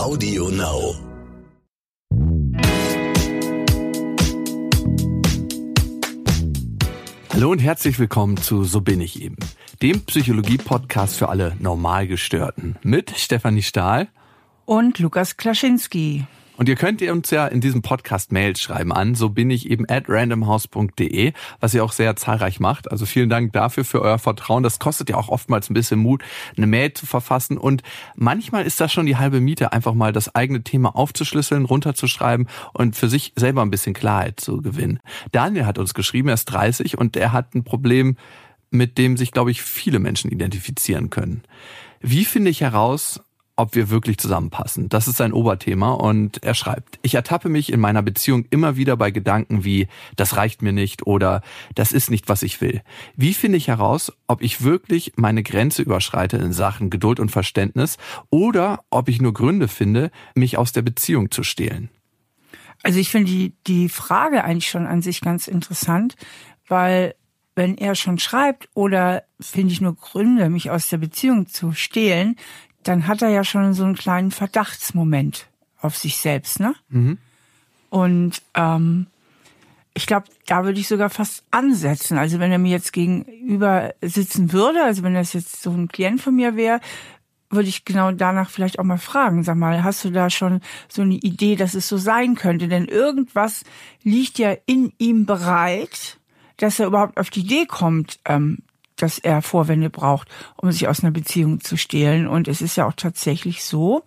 Audio Now. Hallo und herzlich willkommen zu So bin ich eben, dem Psychologie-Podcast für alle Normalgestörten mit Stefanie Stahl und Lukas Klaschinski. Und ihr könnt ihr uns ja in diesem Podcast Mails schreiben an, so bin ich eben at randomhouse.de, was ihr auch sehr zahlreich macht. Also vielen Dank dafür für euer Vertrauen. Das kostet ja auch oftmals ein bisschen Mut, eine Mail zu verfassen. Und manchmal ist das schon die halbe Miete, einfach mal das eigene Thema aufzuschlüsseln, runterzuschreiben und für sich selber ein bisschen Klarheit zu gewinnen. Daniel hat uns geschrieben, er ist 30 und er hat ein Problem, mit dem sich, glaube ich, viele Menschen identifizieren können. Wie finde ich heraus, ob wir wirklich zusammenpassen. Das ist sein Oberthema und er schreibt, ich ertappe mich in meiner Beziehung immer wieder bei Gedanken wie, das reicht mir nicht oder das ist nicht, was ich will. Wie finde ich heraus, ob ich wirklich meine Grenze überschreite in Sachen Geduld und Verständnis oder ob ich nur Gründe finde, mich aus der Beziehung zu stehlen? Also ich finde die, die Frage eigentlich schon an sich ganz interessant, weil wenn er schon schreibt oder finde ich nur Gründe, mich aus der Beziehung zu stehlen, dann hat er ja schon so einen kleinen Verdachtsmoment auf sich selbst, ne? Mhm. Und ähm, ich glaube, da würde ich sogar fast ansetzen. Also wenn er mir jetzt gegenüber sitzen würde, also wenn das jetzt so ein Klient von mir wäre, würde ich genau danach vielleicht auch mal fragen. Sag mal, hast du da schon so eine Idee, dass es so sein könnte? Denn irgendwas liegt ja in ihm bereit, dass er überhaupt auf die Idee kommt, ähm, dass er Vorwände braucht, um sich aus einer Beziehung zu stehlen. Und es ist ja auch tatsächlich so,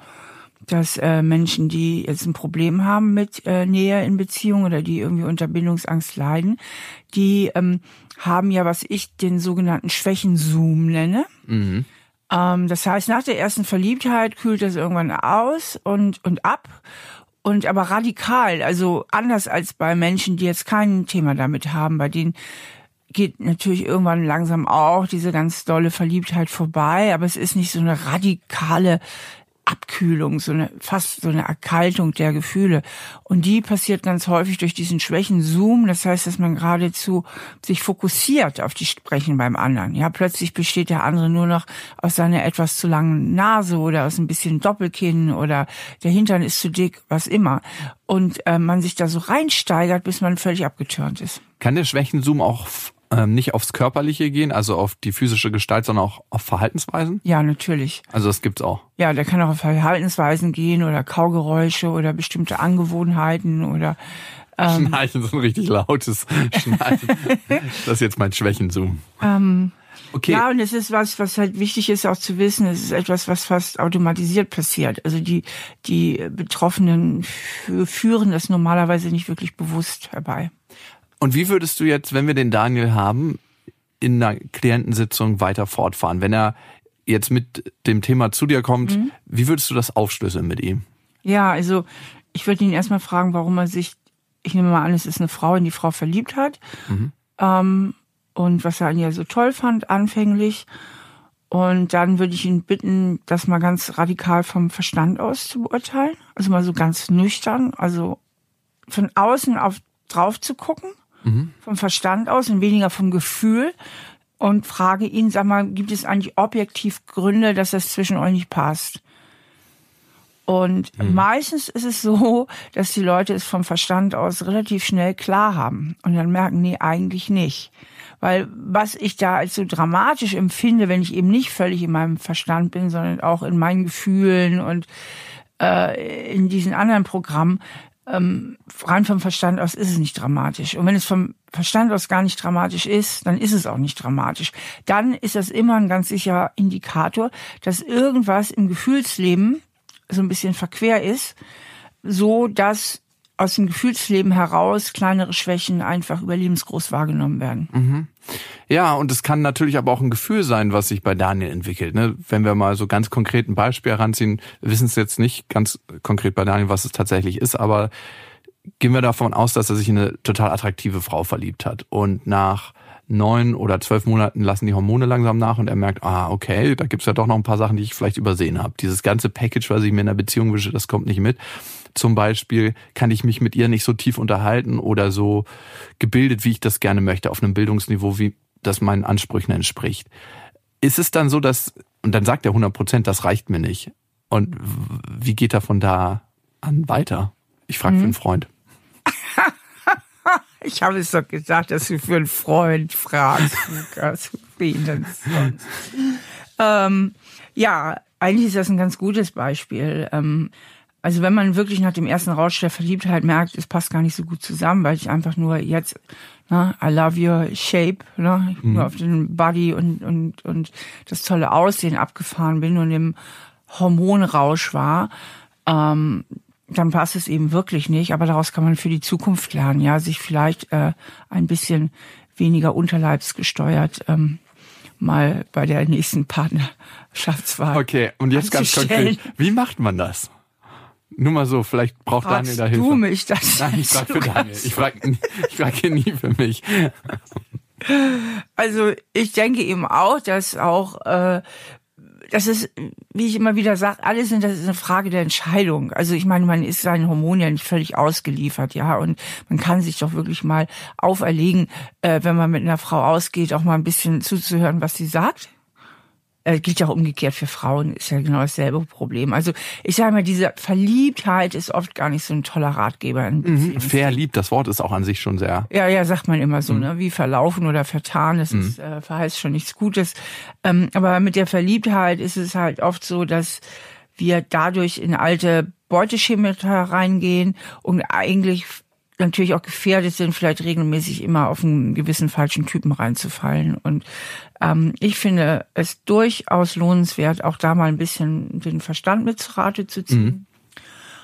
dass äh, Menschen, die jetzt ein Problem haben mit äh, Nähe in Beziehung oder die irgendwie unter Bindungsangst leiden, die ähm, haben ja, was ich den sogenannten Schwächenzoom nenne. Mhm. Ähm, das heißt, nach der ersten Verliebtheit kühlt das irgendwann aus und, und ab. Und aber radikal, also anders als bei Menschen, die jetzt kein Thema damit haben, bei denen geht natürlich irgendwann langsam auch diese ganz dolle Verliebtheit vorbei, aber es ist nicht so eine radikale Abkühlung, so eine fast so eine Erkaltung der Gefühle. Und die passiert ganz häufig durch diesen Schwächen-Zoom. Das heißt, dass man geradezu sich fokussiert auf die Sprechen beim anderen. Ja, plötzlich besteht der andere nur noch aus seiner etwas zu langen Nase oder aus ein bisschen Doppelkinn oder der Hintern ist zu dick, was immer. Und äh, man sich da so reinsteigert, bis man völlig abgetürnt ist. Kann der Schwächen-Zoom auch ähm, nicht aufs Körperliche gehen, also auf die physische Gestalt, sondern auch auf Verhaltensweisen? Ja, natürlich. Also das gibt's auch. Ja, der kann auch auf Verhaltensweisen gehen oder Kaugeräusche oder bestimmte Angewohnheiten oder ähm, Schnarchen, so ein richtig lautes Schnarchen. das ist jetzt mein Schwächenzoom. Ähm, Okay. Ja, und es ist was, was halt wichtig ist auch zu wissen. Es ist etwas, was fast automatisiert passiert. Also die, die Betroffenen führen das normalerweise nicht wirklich bewusst herbei. Und wie würdest du jetzt, wenn wir den Daniel haben, in einer Klientensitzung weiter fortfahren? Wenn er jetzt mit dem Thema zu dir kommt, mhm. wie würdest du das aufschlüsseln mit ihm? Ja, also ich würde ihn erstmal fragen, warum er sich, ich nehme mal an, es ist eine Frau, in die Frau verliebt hat. Mhm. Ähm, und was er an ihr so toll fand, anfänglich. Und dann würde ich ihn bitten, das mal ganz radikal vom Verstand aus zu beurteilen. Also mal so ganz nüchtern, also von außen auf drauf zu gucken mhm. vom Verstand aus und weniger vom Gefühl und frage ihn, sag mal, gibt es eigentlich objektiv Gründe, dass das zwischen euch nicht passt? Und mhm. meistens ist es so, dass die Leute es vom Verstand aus relativ schnell klar haben und dann merken, nee, eigentlich nicht. Weil was ich da als so dramatisch empfinde, wenn ich eben nicht völlig in meinem Verstand bin, sondern auch in meinen Gefühlen und äh, in diesen anderen Programmen, ähm, rein vom Verstand aus ist es nicht dramatisch. Und wenn es vom Verstand aus gar nicht dramatisch ist, dann ist es auch nicht dramatisch. Dann ist das immer ein ganz sicherer Indikator, dass irgendwas im Gefühlsleben so ein bisschen verquer ist, so dass aus dem Gefühlsleben heraus kleinere Schwächen einfach überlebensgroß wahrgenommen werden. Mhm. Ja, und es kann natürlich aber auch ein Gefühl sein, was sich bei Daniel entwickelt. Ne? Wenn wir mal so ganz konkret ein Beispiel heranziehen, wissen es jetzt nicht ganz konkret bei Daniel, was es tatsächlich ist, aber gehen wir davon aus, dass er sich in eine total attraktive Frau verliebt hat. Und nach neun oder zwölf Monaten lassen die Hormone langsam nach und er merkt, ah, okay, da gibt's ja doch noch ein paar Sachen, die ich vielleicht übersehen habe. Dieses ganze Package, was ich mir in der Beziehung wünsche, das kommt nicht mit. Zum Beispiel kann ich mich mit ihr nicht so tief unterhalten oder so gebildet, wie ich das gerne möchte, auf einem Bildungsniveau, wie das meinen Ansprüchen entspricht. Ist es dann so, dass, und dann sagt er 100 Prozent, das reicht mir nicht. Und wie geht er von da an weiter? Ich frage mhm. für einen Freund. Ich habe es doch gesagt, dass du für einen Freund fragst, Lukas. Wen denn sonst? ähm, ja, eigentlich ist das ein ganz gutes Beispiel. Ähm, also wenn man wirklich nach dem ersten Rausch der Verliebtheit merkt, es passt gar nicht so gut zusammen, weil ich einfach nur jetzt, ne, I love your shape, ne, mhm. nur auf den Body und, und, und das tolle Aussehen abgefahren bin und im Hormonrausch war, ähm, dann passt es eben wirklich nicht. Aber daraus kann man für die Zukunft lernen, ja, sich vielleicht äh, ein bisschen weniger unterleibsgesteuert ähm, mal bei der nächsten Partnerschaftswahl. Okay, und jetzt ganz konkret, wie macht man das? Nur mal so, vielleicht braucht Fragst Daniel da Hilfe. du mich das? Nein, ich frage für Daniel. Ich frage ich frag hier nie für mich. Also ich denke eben auch, dass auch äh, das ist, wie ich immer wieder sage, alles sind, das ist eine Frage der Entscheidung. Also ich meine, man ist seinen Hormonen ja nicht völlig ausgeliefert, ja, und man kann sich doch wirklich mal auferlegen, äh, wenn man mit einer Frau ausgeht, auch mal ein bisschen zuzuhören, was sie sagt äh, gilt ja auch umgekehrt für Frauen, ist ja genau dasselbe Problem. Also ich sage mal, diese Verliebtheit ist oft gar nicht so ein toller Ratgeber. Mhm. Verliebt, das Wort ist auch an sich schon sehr. Ja, ja, sagt man immer so, mhm. ne? Wie verlaufen oder vertan, das mhm. ist, äh, verheißt schon nichts Gutes. Ähm, aber mit der Verliebtheit ist es halt oft so, dass wir dadurch in alte Beuteschemata reingehen und eigentlich natürlich auch gefährdet sind, vielleicht regelmäßig immer auf einen gewissen falschen Typen reinzufallen. Und ähm, ich finde es durchaus lohnenswert, auch da mal ein bisschen den Verstand mit zu Rate zu ziehen. Mhm.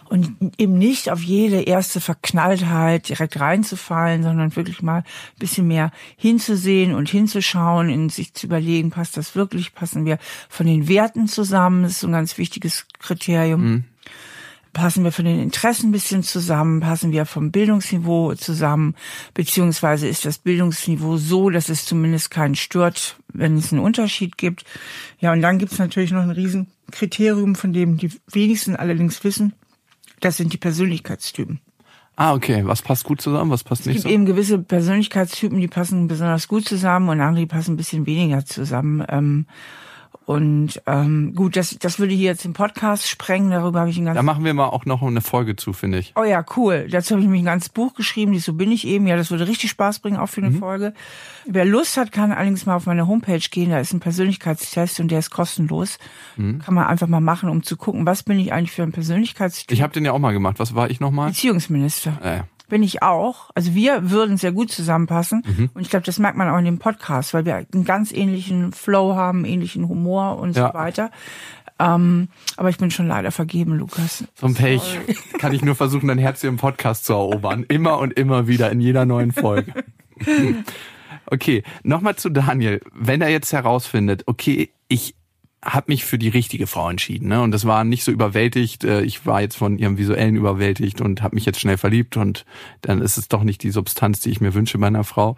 Und eben nicht auf jede erste Verknalltheit direkt reinzufallen, sondern wirklich mal ein bisschen mehr hinzusehen und hinzuschauen, in sich zu überlegen, passt das wirklich, passen wir von den Werten zusammen, das ist so ein ganz wichtiges Kriterium. Mhm passen wir von den Interessen ein bisschen zusammen, passen wir vom Bildungsniveau zusammen, beziehungsweise ist das Bildungsniveau so, dass es zumindest keinen stört, wenn es einen Unterschied gibt. Ja, und dann gibt es natürlich noch ein Riesenkriterium, von dem die wenigsten allerdings wissen, das sind die Persönlichkeitstypen. Ah, okay. Was passt gut zusammen, was passt nicht so? Es gibt eben gewisse Persönlichkeitstypen, die passen besonders gut zusammen und andere, die passen ein bisschen weniger zusammen. Ähm, und ähm, gut, das, das würde hier jetzt im Podcast sprengen, darüber habe ich ein ganz... Da machen wir mal auch noch eine Folge zu, finde ich. Oh ja, cool. Dazu habe ich nämlich ein ganzes Buch geschrieben, die So bin ich eben. Ja, das würde richtig Spaß bringen, auch für eine mhm. Folge. Wer Lust hat, kann allerdings mal auf meine Homepage gehen, da ist ein Persönlichkeitstest und der ist kostenlos. Mhm. Kann man einfach mal machen, um zu gucken, was bin ich eigentlich für ein Persönlichkeitstyp. Ich habe den ja auch mal gemacht. Was war ich nochmal? Beziehungsminister. Äh bin ich auch. Also wir würden sehr gut zusammenpassen. Mhm. Und ich glaube, das merkt man auch in dem Podcast, weil wir einen ganz ähnlichen Flow haben, ähnlichen Humor und ja. so weiter. Ähm, aber ich bin schon leider vergeben, Lukas. So ein Pech. Kann ich nur versuchen, dein Herz hier im Podcast zu erobern. Immer und immer wieder in jeder neuen Folge. Okay, nochmal zu Daniel. Wenn er jetzt herausfindet, okay, ich habe mich für die richtige Frau entschieden. Ne? Und das war nicht so überwältigt. Äh, ich war jetzt von ihrem Visuellen überwältigt und habe mich jetzt schnell verliebt und dann ist es doch nicht die Substanz, die ich mir wünsche bei einer Frau,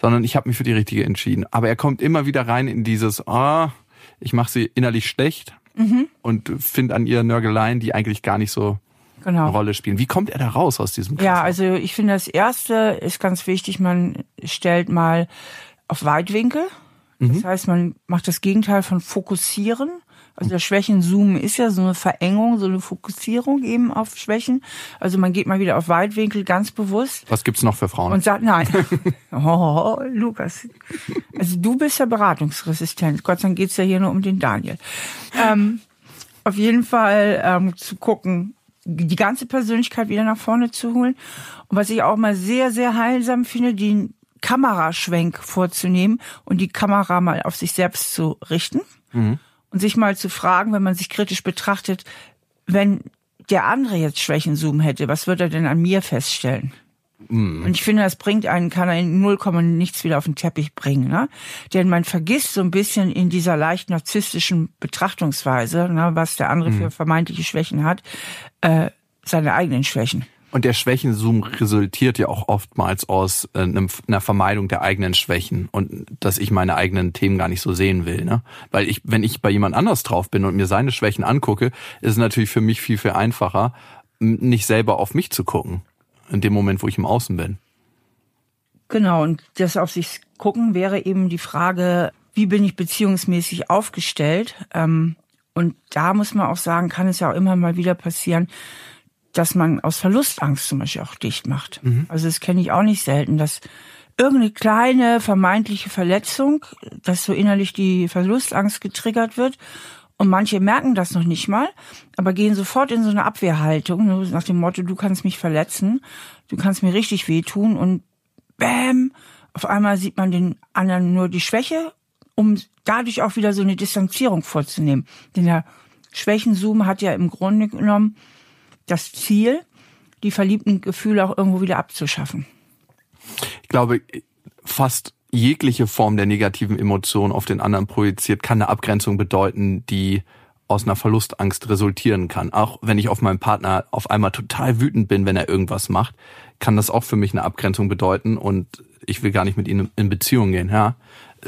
sondern ich habe mich für die richtige entschieden. Aber er kommt immer wieder rein in dieses, ah, oh, ich mache sie innerlich schlecht mhm. und finde an ihr Nörgeleien, die eigentlich gar nicht so genau. eine Rolle spielen. Wie kommt er da raus aus diesem Kreislauf? Ja, also ich finde, das Erste ist ganz wichtig, man stellt mal auf Weitwinkel das mhm. heißt, man macht das Gegenteil von fokussieren. Also das Schwächen-Zoomen ist ja so eine Verengung, so eine Fokussierung eben auf Schwächen. Also man geht mal wieder auf Weitwinkel ganz bewusst. Was gibt's noch für Frauen? Und sagt, nein. oh, Lukas. Also du bist ja beratungsresistent. Gott sei Dank geht's ja hier nur um den Daniel. Ähm, auf jeden Fall ähm, zu gucken, die ganze Persönlichkeit wieder nach vorne zu holen. Und was ich auch mal sehr, sehr heilsam finde, die Kameraschwenk vorzunehmen und die Kamera mal auf sich selbst zu richten mhm. und sich mal zu fragen, wenn man sich kritisch betrachtet, wenn der andere jetzt Schwächenzoom hätte, was würde er denn an mir feststellen? Mhm. Und ich finde, das bringt einen, kann einen null Komma nichts wieder auf den Teppich bringen, ne? Denn man vergisst so ein bisschen in dieser leicht narzisstischen Betrachtungsweise, ne, was der andere mhm. für vermeintliche Schwächen hat, äh, seine eigenen Schwächen. Und der Schwächenzoom resultiert ja auch oftmals aus äh, einer Vermeidung der eigenen Schwächen und dass ich meine eigenen Themen gar nicht so sehen will. Ne? Weil ich, wenn ich bei jemand anders drauf bin und mir seine Schwächen angucke, ist es natürlich für mich viel, viel einfacher, nicht selber auf mich zu gucken. In dem Moment, wo ich im Außen bin. Genau, und das auf sich gucken wäre eben die Frage, wie bin ich beziehungsmäßig aufgestellt? Ähm, Und da muss man auch sagen, kann es ja auch immer mal wieder passieren, dass man aus Verlustangst zum Beispiel auch dicht macht. Mhm. Also das kenne ich auch nicht selten, dass irgendeine kleine vermeintliche Verletzung, dass so innerlich die Verlustangst getriggert wird. Und manche merken das noch nicht mal, aber gehen sofort in so eine Abwehrhaltung, nach dem Motto, du kannst mich verletzen, du kannst mir richtig wehtun und bäm, auf einmal sieht man den anderen nur die Schwäche, um dadurch auch wieder so eine Distanzierung vorzunehmen. Denn der Schwächenzoom hat ja im Grunde genommen das Ziel, die verliebten Gefühle auch irgendwo wieder abzuschaffen. Ich glaube, fast jegliche Form der negativen Emotion auf den anderen projiziert, kann eine Abgrenzung bedeuten, die aus einer Verlustangst resultieren kann. Auch wenn ich auf meinen Partner auf einmal total wütend bin, wenn er irgendwas macht, kann das auch für mich eine Abgrenzung bedeuten und ich will gar nicht mit ihm in Beziehung gehen. Ja,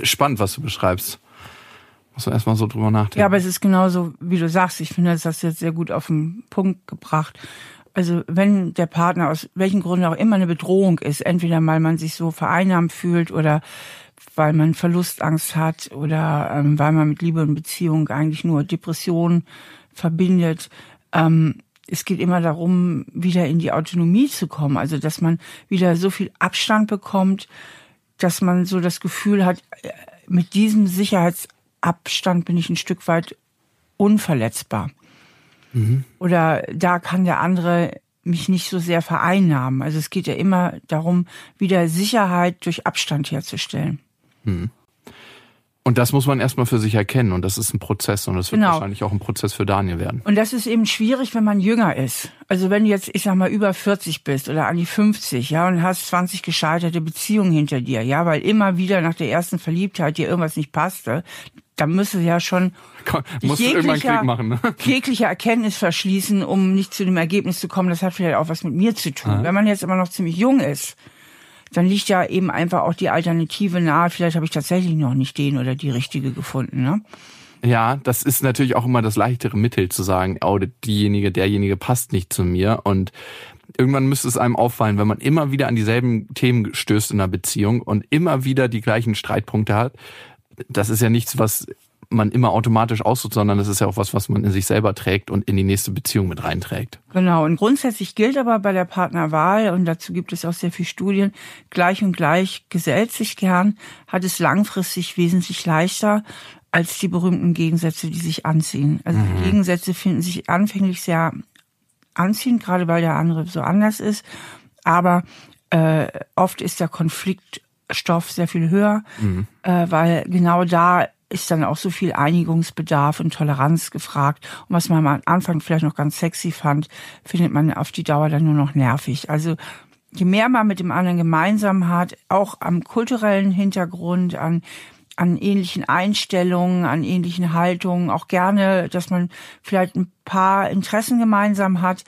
spannend, was du beschreibst. Muss man erstmal so drüber nachdenken. Ja, aber es ist genauso, wie du sagst. Ich finde, das hast du jetzt sehr gut auf den Punkt gebracht. Also wenn der Partner aus welchen Gründen auch immer eine Bedrohung ist, entweder weil man sich so vereinnahmt fühlt oder weil man Verlustangst hat oder ähm, weil man mit Liebe und Beziehung eigentlich nur Depression verbindet. Ähm, es geht immer darum, wieder in die Autonomie zu kommen. Also dass man wieder so viel Abstand bekommt, dass man so das Gefühl hat, äh, mit diesem Sicherheitsabstand bin ich ein Stück weit unverletzbar. Mhm. Oder da kann der andere mich nicht so sehr vereinnahmen. Also es geht ja immer darum, wieder Sicherheit durch Abstand herzustellen. Mhm. Und das muss man erstmal für sich erkennen und das ist ein Prozess und das wird genau. wahrscheinlich auch ein Prozess für Daniel werden. Und das ist eben schwierig, wenn man jünger ist. Also wenn du jetzt, ich sag mal, über 40 bist oder an die 50, ja, und hast 20 gescheiterte Beziehungen hinter dir, ja, weil immer wieder nach der ersten Verliebtheit dir irgendwas nicht passte, da müsste ja schon muss Klick machen, ne? jegliche Erkenntnis verschließen, um nicht zu dem Ergebnis zu kommen, das hat vielleicht auch was mit mir zu tun. Aha. Wenn man jetzt immer noch ziemlich jung ist, dann liegt ja eben einfach auch die Alternative nahe. Vielleicht habe ich tatsächlich noch nicht den oder die richtige gefunden. Ne? Ja, das ist natürlich auch immer das leichtere Mittel zu sagen, oh, diejenige, derjenige passt nicht zu mir und irgendwann müsste es einem auffallen, wenn man immer wieder an dieselben Themen stößt in einer Beziehung und immer wieder die gleichen Streitpunkte hat. Das ist ja nichts, was man immer automatisch aussucht, sondern das ist ja auch was, was man in sich selber trägt und in die nächste Beziehung mit reinträgt. Genau. Und grundsätzlich gilt aber bei der Partnerwahl, und dazu gibt es auch sehr viele Studien, gleich und gleich gesellt sich gern, hat es langfristig wesentlich leichter als die berühmten Gegensätze, die sich anziehen. Also mhm. die Gegensätze finden sich anfänglich sehr anziehend, gerade weil der andere so anders ist. Aber äh, oft ist der Konfliktstoff sehr viel höher, mhm. äh, weil genau da ist dann auch so viel Einigungsbedarf und Toleranz gefragt. Und was man am Anfang vielleicht noch ganz sexy fand, findet man auf die Dauer dann nur noch nervig. Also je mehr man mit dem anderen gemeinsam hat, auch am kulturellen Hintergrund, an an ähnlichen Einstellungen, an ähnlichen Haltungen, auch gerne, dass man vielleicht ein paar Interessen gemeinsam hat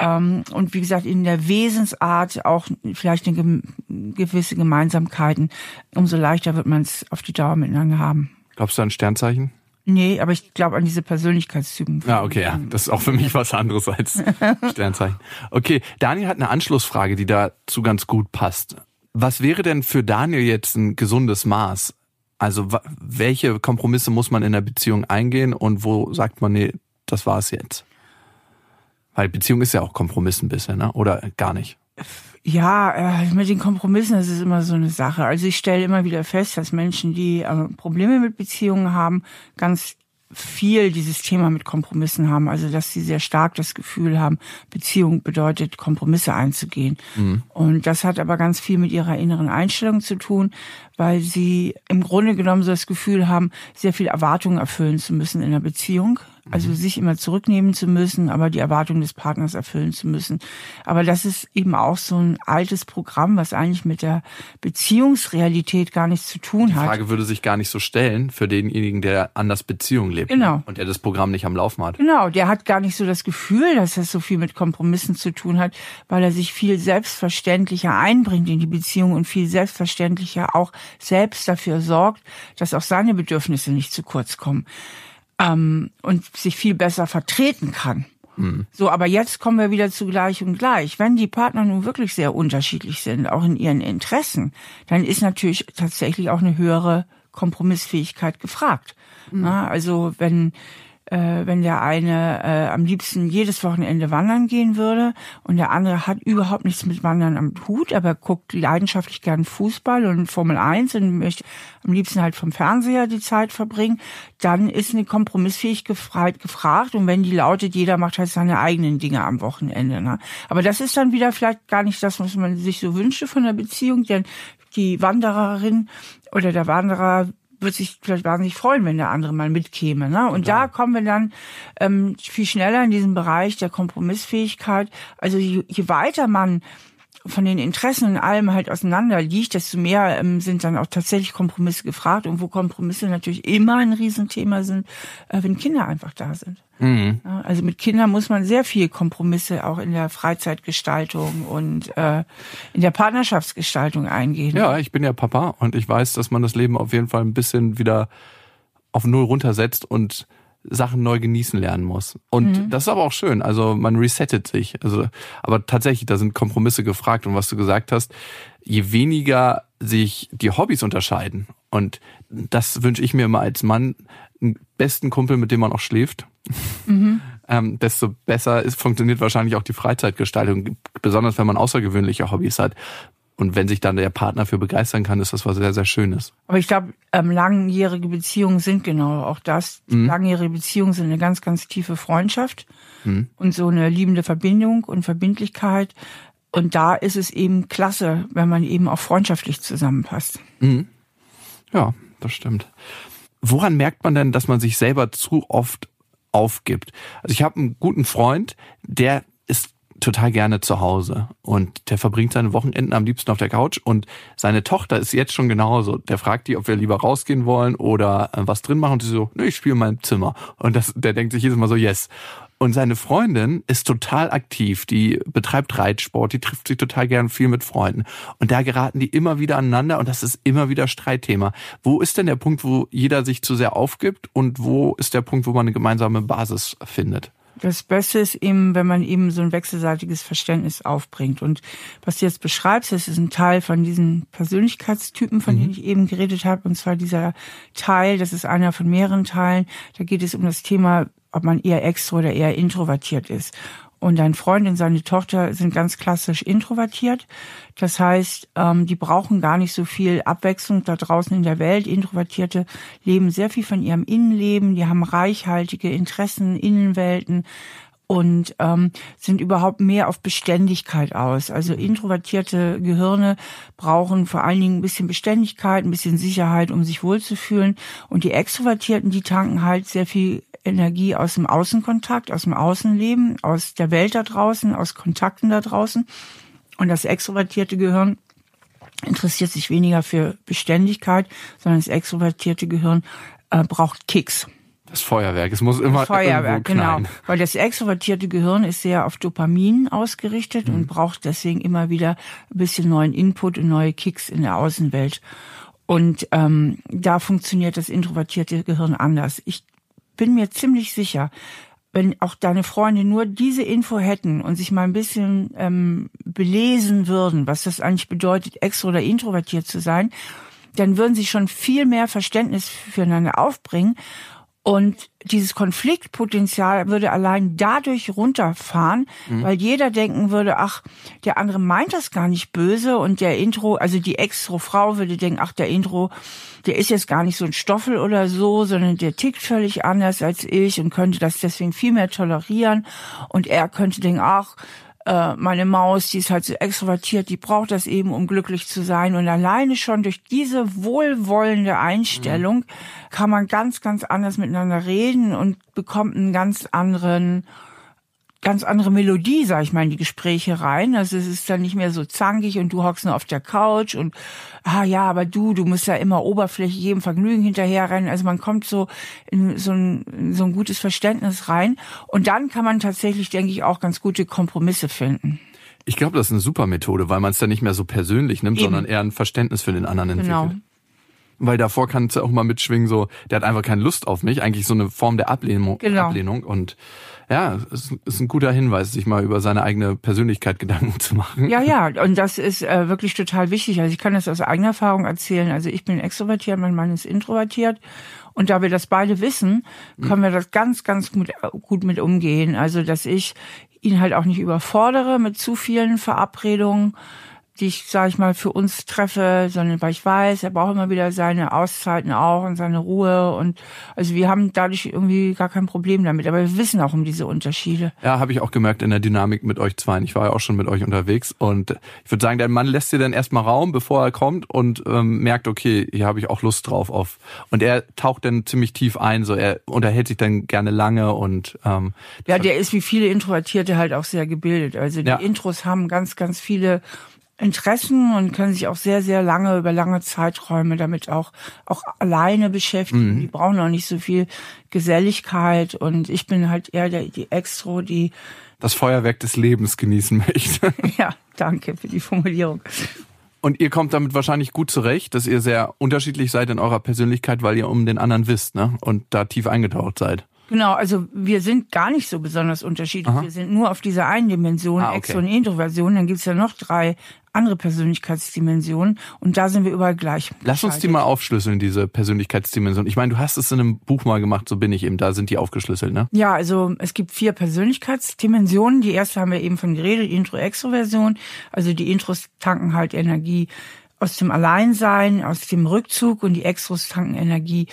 und wie gesagt in der Wesensart auch vielleicht eine gewisse Gemeinsamkeiten, umso leichter wird man es auf die Dauer miteinander haben. Glaubst du an Sternzeichen? Nee, aber ich glaube an diese Persönlichkeitstypen. Ja, okay, ja. Das ist auch für mich was anderes als Sternzeichen. Okay, Daniel hat eine Anschlussfrage, die dazu ganz gut passt. Was wäre denn für Daniel jetzt ein gesundes Maß? Also welche Kompromisse muss man in der Beziehung eingehen und wo sagt man, nee, das war es jetzt? Weil Beziehung ist ja auch Kompromiss ein bisschen, ne? oder gar nicht? Ja, äh, mit den Kompromissen, das ist immer so eine Sache. Also ich stelle immer wieder fest, dass Menschen, die äh, Probleme mit Beziehungen haben, ganz viel dieses Thema mit Kompromissen haben. Also dass sie sehr stark das Gefühl haben, Beziehung bedeutet, Kompromisse einzugehen. Mhm. Und das hat aber ganz viel mit ihrer inneren Einstellung zu tun, weil sie im Grunde genommen so das Gefühl haben, sehr viel Erwartungen erfüllen zu müssen in der Beziehung. Also mhm. sich immer zurücknehmen zu müssen, aber die Erwartungen des Partners erfüllen zu müssen. Aber das ist eben auch so ein altes Programm, was eigentlich mit der Beziehungsrealität gar nichts zu tun hat. Die Frage würde sich gar nicht so stellen für denjenigen, der anders Beziehung lebt. Genau. Und der das Programm nicht am Laufen hat. Genau, der hat gar nicht so das Gefühl, dass das so viel mit Kompromissen zu tun hat, weil er sich viel selbstverständlicher einbringt in die Beziehung und viel selbstverständlicher auch selbst dafür sorgt, dass auch seine Bedürfnisse nicht zu kurz kommen ähm, und sich viel besser vertreten kann. Mhm. So, aber jetzt kommen wir wieder zu gleich und gleich. Wenn die Partner nun wirklich sehr unterschiedlich sind, auch in ihren Interessen, dann ist natürlich tatsächlich auch eine höhere Kompromissfähigkeit gefragt. Mhm. Na, also wenn äh, wenn der eine äh, am liebsten jedes Wochenende wandern gehen würde und der andere hat überhaupt nichts mit Wandern am Hut, aber guckt leidenschaftlich gern Fußball und Formel 1 und möchte am liebsten halt vom Fernseher die Zeit verbringen, dann ist eine Kompromissfähigkeit gefragt und wenn die lautet, jeder macht halt seine eigenen Dinge am Wochenende. Ne? Aber das ist dann wieder vielleicht gar nicht das, was man sich so wünschte von der Beziehung, denn die Wandererin oder der Wanderer wird sich vielleicht wahnsinnig freuen, wenn der andere mal mitkäme. Ne? Und Klar. da kommen wir dann ähm, viel schneller in diesen Bereich der Kompromissfähigkeit. Also je, je weiter man von den Interessen und allem halt auseinander liegt, desto mehr ähm, sind dann auch tatsächlich Kompromisse gefragt und wo Kompromisse natürlich immer ein Riesenthema sind, äh, wenn Kinder einfach da sind. Mhm. Also mit Kindern muss man sehr viel Kompromisse auch in der Freizeitgestaltung und äh, in der Partnerschaftsgestaltung eingehen. Ja, ich bin ja Papa und ich weiß, dass man das Leben auf jeden Fall ein bisschen wieder auf Null runtersetzt und Sachen neu genießen lernen muss. Und mhm. das ist aber auch schön. Also man resettet sich. Also, aber tatsächlich, da sind Kompromisse gefragt. Und was du gesagt hast, je weniger sich die Hobbys unterscheiden. Und das wünsche ich mir immer als Mann, einen besten Kumpel, mit dem man auch schläft. Mhm. ähm, desto besser ist, funktioniert wahrscheinlich auch die Freizeitgestaltung, besonders wenn man außergewöhnliche Hobbys hat. Und wenn sich dann der Partner für begeistern kann, ist das was sehr, sehr Schönes. Aber ich glaube, ähm, langjährige Beziehungen sind genau auch das. Mhm. Langjährige Beziehungen sind eine ganz, ganz tiefe Freundschaft mhm. und so eine liebende Verbindung und Verbindlichkeit. Und da ist es eben klasse, wenn man eben auch freundschaftlich zusammenpasst. Mhm. Ja, das stimmt. Woran merkt man denn, dass man sich selber zu oft aufgibt? Also ich habe einen guten Freund, der total gerne zu Hause und der verbringt seine Wochenenden am liebsten auf der Couch und seine Tochter ist jetzt schon genauso. Der fragt die, ob wir lieber rausgehen wollen oder äh, was drin machen und sie so, nö, ich spiele in meinem Zimmer. Und das, der denkt sich jedes Mal so, yes. Und seine Freundin ist total aktiv, die betreibt Reitsport, die trifft sich total gern viel mit Freunden. Und da geraten die immer wieder aneinander und das ist immer wieder Streitthema. Wo ist denn der Punkt, wo jeder sich zu sehr aufgibt und wo ist der Punkt, wo man eine gemeinsame Basis findet? Das Beste ist eben, wenn man eben so ein wechselseitiges Verständnis aufbringt. Und was du jetzt beschreibst, das ist ein Teil von diesen Persönlichkeitstypen, von mhm. denen ich eben geredet habe. Und zwar dieser Teil, das ist einer von mehreren Teilen. Da geht es um das Thema, ob man eher extro oder eher introvertiert ist. Und dein Freund und seine Tochter sind ganz klassisch introvertiert. Das heißt, ähm, die brauchen gar nicht so viel Abwechslung da draußen in der Welt. Introvertierte leben sehr viel von ihrem Innenleben, die haben reichhaltige Interessen, Innenwelten und ähm, sind überhaupt mehr auf Beständigkeit aus. Also introvertierte Gehirne brauchen vor allen Dingen ein bisschen Beständigkeit, ein bisschen Sicherheit, um sich wohlzufühlen. Und die Extrovertierten, die tanken halt sehr viel Energie aus dem Außenkontakt, aus dem Außenleben, aus der Welt da draußen, aus Kontakten da draußen. Und das extrovertierte Gehirn interessiert sich weniger für Beständigkeit, sondern das extrovertierte Gehirn äh, braucht Kicks. Das Feuerwerk, es muss immer das Feuerwerk, genau. Weil das extrovertierte Gehirn ist sehr auf Dopamin ausgerichtet mhm. und braucht deswegen immer wieder ein bisschen neuen Input und neue Kicks in der Außenwelt. Und ähm, da funktioniert das introvertierte Gehirn anders. Ich bin mir ziemlich sicher, wenn auch deine Freunde nur diese Info hätten und sich mal ein bisschen ähm, belesen würden, was das eigentlich bedeutet, extro oder introvertiert zu sein, dann würden sie schon viel mehr Verständnis füreinander aufbringen und dieses Konfliktpotenzial würde allein dadurch runterfahren, mhm. weil jeder denken würde, ach, der andere meint das gar nicht böse und der Intro, also die Extro-Frau würde denken, ach, der Intro, der ist jetzt gar nicht so ein Stoffel oder so, sondern der tickt völlig anders als ich und könnte das deswegen viel mehr tolerieren und er könnte denken, ach, äh, meine Maus, die ist halt so extrovertiert, die braucht das eben, um glücklich zu sein. Und alleine schon durch diese wohlwollende Einstellung mhm. kann man ganz, ganz anders miteinander reden und bekommt einen ganz anderen ganz andere Melodie, sag ich mal, in die Gespräche rein. Also es ist dann nicht mehr so zankig und du hockst nur auf der Couch und ah ja, aber du, du musst ja immer oberflächlich jedem Vergnügen hinterherrennen. Also man kommt so in so ein, in so ein gutes Verständnis rein und dann kann man tatsächlich, denke ich, auch ganz gute Kompromisse finden. Ich glaube, das ist eine super Methode, weil man es dann nicht mehr so persönlich nimmt, Eben. sondern eher ein Verständnis für den anderen entwickelt. Genau weil davor kann es auch mal mitschwingen, so, der hat einfach keine Lust auf mich, eigentlich so eine Form der Ablehnung. Genau. Ablehnung. Und ja, es ist ein guter Hinweis, sich mal über seine eigene Persönlichkeit Gedanken zu machen. Ja, ja, und das ist äh, wirklich total wichtig. Also ich kann das aus eigener Erfahrung erzählen. Also ich bin extrovertiert, mein Mann ist introvertiert Und da wir das beide wissen, können wir das ganz, ganz gut, gut mit umgehen. Also, dass ich ihn halt auch nicht überfordere mit zu vielen Verabredungen, die ich, sage ich mal, für uns treffe, sondern weil ich weiß, er braucht immer wieder seine Auszeiten auch und seine Ruhe. Und also wir haben dadurch irgendwie gar kein Problem damit. Aber wir wissen auch um diese Unterschiede. Ja, habe ich auch gemerkt in der Dynamik mit euch zwei. Ich war ja auch schon mit euch unterwegs. Und ich würde sagen, der Mann lässt dir dann erstmal Raum, bevor er kommt und ähm, merkt, okay, hier habe ich auch Lust drauf auf. Und er taucht dann ziemlich tief ein, so er unterhält sich dann gerne lange und ähm, ja, der ist wie viele Introvertierte halt auch sehr gebildet. Also die ja. Intros haben ganz, ganz viele Interessen und können sich auch sehr, sehr lange, über lange Zeiträume damit auch, auch alleine beschäftigen. Mhm. Die brauchen auch nicht so viel Geselligkeit und ich bin halt eher der, die Extro, die das Feuerwerk des Lebens genießen möchte. Ja, danke für die Formulierung. Und ihr kommt damit wahrscheinlich gut zurecht, dass ihr sehr unterschiedlich seid in eurer Persönlichkeit, weil ihr um den anderen wisst, ne? Und da tief eingetaucht seid. Genau, also wir sind gar nicht so besonders unterschiedlich. Aha. Wir sind nur auf dieser einen Dimension, ah, okay. Extro- und Introversion. Dann gibt's ja noch drei andere Persönlichkeitsdimensionen und da sind wir überall gleich. Lass uns die mal aufschlüsseln, diese Persönlichkeitsdimension. Ich meine, du hast es in einem Buch mal gemacht, so bin ich eben, da sind die aufgeschlüsselt, ne? Ja, also es gibt vier Persönlichkeitsdimensionen. Die erste haben wir eben von geredet, Intro-Extroversion. Also die Intros tanken halt Energie aus dem Alleinsein, aus dem Rückzug und die Extros tanken Energie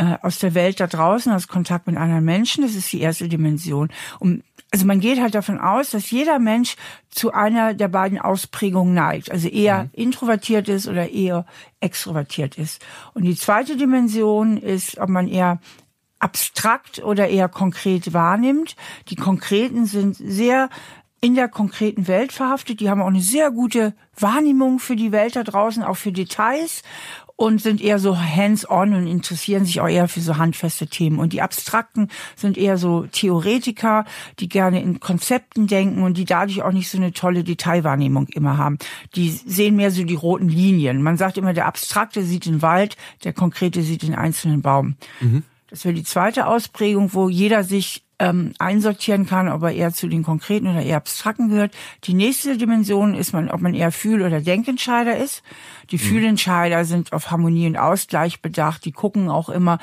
äh, aus der Welt da draußen, aus Kontakt mit anderen Menschen. Das ist die erste Dimension. Und also man geht halt davon aus, dass jeder Mensch zu einer der beiden Ausprägungen neigt. Also eher mhm. introvertiert ist oder eher extrovertiert ist. Und die zweite Dimension ist, ob man eher abstrakt oder eher konkret wahrnimmt. Die Konkreten sind sehr in der konkreten Welt verhaftet. Die haben auch eine sehr gute Wahrnehmung für die Welt da draußen, auch für Details und sind eher so hands-on und interessieren sich auch eher für so handfeste Themen. Und die Abstrakten sind eher so Theoretiker, die gerne in Konzepten denken und die dadurch auch nicht so eine tolle Detailwahrnehmung immer haben. Die sehen mehr so die roten Linien. Man sagt immer, der Abstrakte sieht den Wald, der Konkrete sieht den einzelnen Baum. Mhm. Das wäre die zweite Ausprägung, wo jeder sich ähm, einsortieren kann, ob er eher zu den konkreten oder eher abstrakten gehört. Die nächste Dimension ist man, ob man eher Fühl- oder Denkentscheider ist. Die mhm. Fühlentscheider sind auf Harmonie und Ausgleich bedacht. Die gucken auch immer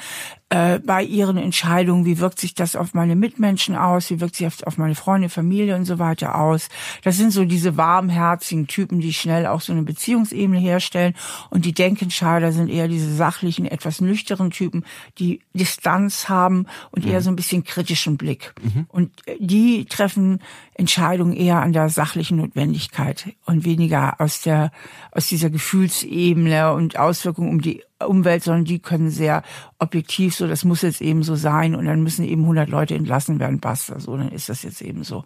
äh, bei ihren Entscheidungen, wie wirkt sich das auf meine Mitmenschen aus, wie wirkt sich auf, auf meine Freunde, Familie und so weiter aus. Das sind so diese warmherzigen Typen, die schnell auch so eine Beziehungsebene herstellen. Und die Denkentscheider sind eher diese sachlichen, etwas nüchternen Typen, die Distanz haben und mhm. eher so ein bisschen kritischen Blick. Mhm. Und die treffen Entscheidungen eher an der sachlichen Notwendigkeit und weniger aus der aus dieser Gefühlsebene und Auswirkungen um die Umwelt, sondern die können sehr objektiv so, das muss jetzt eben so sein und dann müssen eben 100 Leute entlassen werden, basta, so, dann ist das jetzt eben so.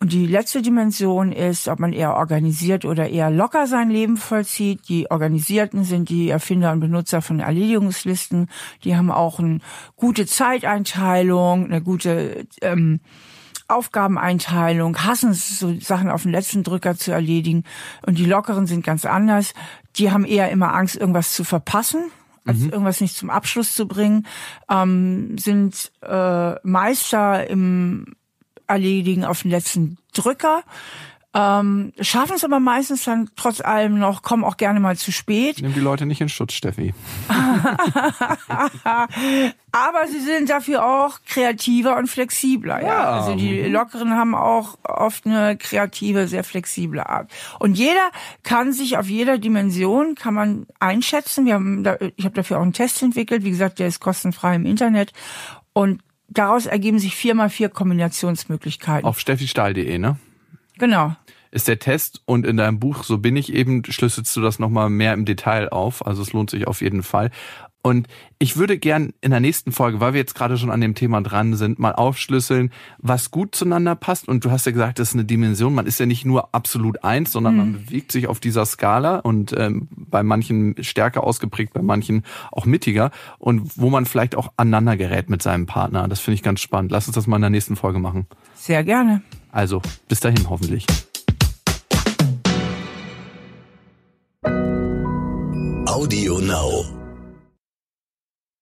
Und die letzte Dimension ist, ob man eher organisiert oder eher locker sein Leben vollzieht. Die Organisierten sind die Erfinder und Benutzer von Erledigungslisten. Die haben auch eine gute Zeiteinteilung, eine gute ähm, Aufgabeneinteilung, hassen es, so Sachen auf den letzten Drücker zu erledigen. Und die Lockeren sind ganz anders. Die haben eher immer Angst, irgendwas zu verpassen als mhm. irgendwas nicht zum Abschluss zu bringen, ähm, sind äh, Meister im Erledigen auf den letzten Drücker, ähm, schaffen es aber meistens dann trotz allem noch, kommen auch gerne mal zu spät. Nimm die Leute nicht in Schutz, Steffi. aber sie sind dafür auch kreativer und flexibler. Ja. ja. Also die Lockeren haben auch oft eine kreative, sehr flexible Art. Und jeder kann sich auf jeder Dimension kann man einschätzen. Wir haben da, ich habe dafür auch einen Test entwickelt. Wie gesagt, der ist kostenfrei im Internet. Und daraus ergeben sich vier mal vier Kombinationsmöglichkeiten. Auf steffistahl.de, ne? Genau. Ist der Test und in deinem Buch So bin ich eben, schlüsselst du das nochmal mehr im Detail auf. Also es lohnt sich auf jeden Fall. Und ich würde gern in der nächsten Folge, weil wir jetzt gerade schon an dem Thema dran sind, mal aufschlüsseln, was gut zueinander passt. Und du hast ja gesagt, das ist eine Dimension. Man ist ja nicht nur absolut eins, sondern mhm. man bewegt sich auf dieser Skala und ähm, bei manchen stärker ausgeprägt, bei manchen auch mittiger. Und wo man vielleicht auch aneinander gerät mit seinem Partner. Das finde ich ganz spannend. Lass uns das mal in der nächsten Folge machen. Sehr gerne. Also, bis dahin hoffentlich. Audio Now.